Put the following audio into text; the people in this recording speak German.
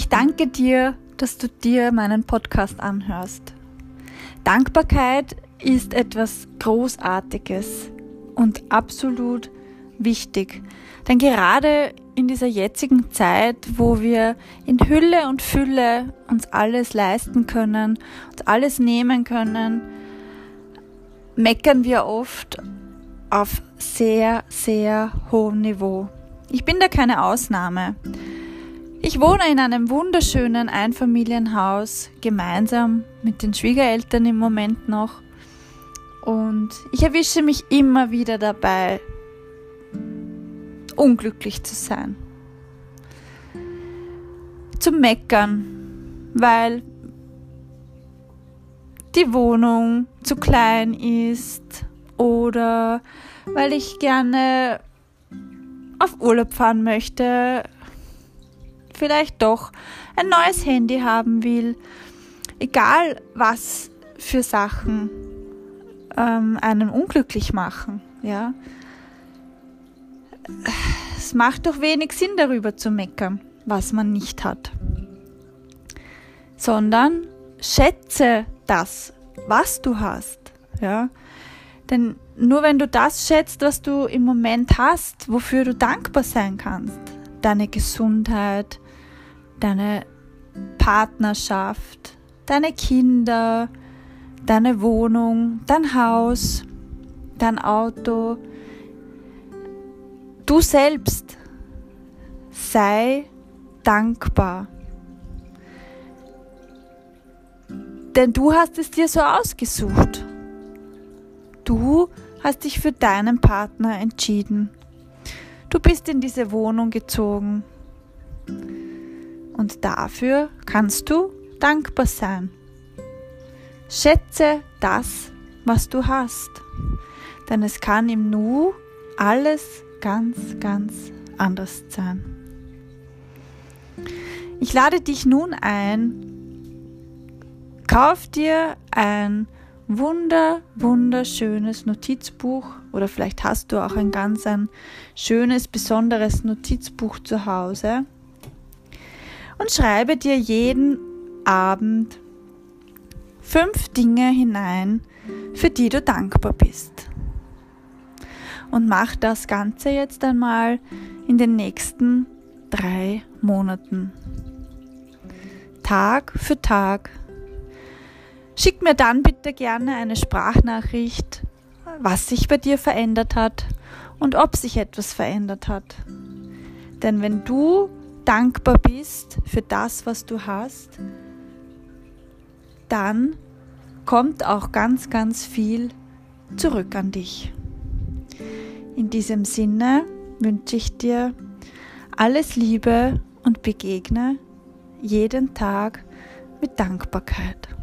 Ich danke dir, dass du dir meinen Podcast anhörst. Dankbarkeit ist etwas Großartiges und absolut wichtig. Denn gerade in dieser jetzigen Zeit, wo wir in Hülle und Fülle uns alles leisten können, uns alles nehmen können, meckern wir oft auf sehr, sehr hohem Niveau. Ich bin da keine Ausnahme. Ich wohne in einem wunderschönen Einfamilienhaus gemeinsam mit den Schwiegereltern im Moment noch und ich erwische mich immer wieder dabei, unglücklich zu sein. Zu meckern, weil die Wohnung zu klein ist oder weil ich gerne auf Urlaub fahren möchte, vielleicht doch ein neues Handy haben will, egal was für Sachen ähm, einen unglücklich machen, ja. Es macht doch wenig Sinn darüber zu meckern, was man nicht hat, sondern schätze das, was du hast, ja. Denn nur wenn du das schätzt, was du im Moment hast, wofür du dankbar sein kannst, deine Gesundheit, deine Partnerschaft, deine Kinder, deine Wohnung, dein Haus, dein Auto, du selbst. Sei dankbar. Denn du hast es dir so ausgesucht. Du hast dich für deinen Partner entschieden. Du bist in diese Wohnung gezogen. Und dafür kannst du dankbar sein. Schätze das, was du hast. Denn es kann im Nu alles ganz, ganz anders sein. Ich lade dich nun ein, kauf dir ein wunder, wunderschönes Notizbuch oder vielleicht hast du auch ein ganz ein schönes, besonderes Notizbuch zu Hause und schreibe dir jeden Abend fünf Dinge hinein, für die du dankbar bist. Und mach das Ganze jetzt einmal in den nächsten drei Monaten. Tag für Tag. Schick mir dann bitte gerne eine Sprachnachricht, was sich bei dir verändert hat und ob sich etwas verändert hat. Denn wenn du dankbar bist für das, was du hast, dann kommt auch ganz, ganz viel zurück an dich. In diesem Sinne wünsche ich dir alles Liebe und begegne jeden Tag mit Dankbarkeit.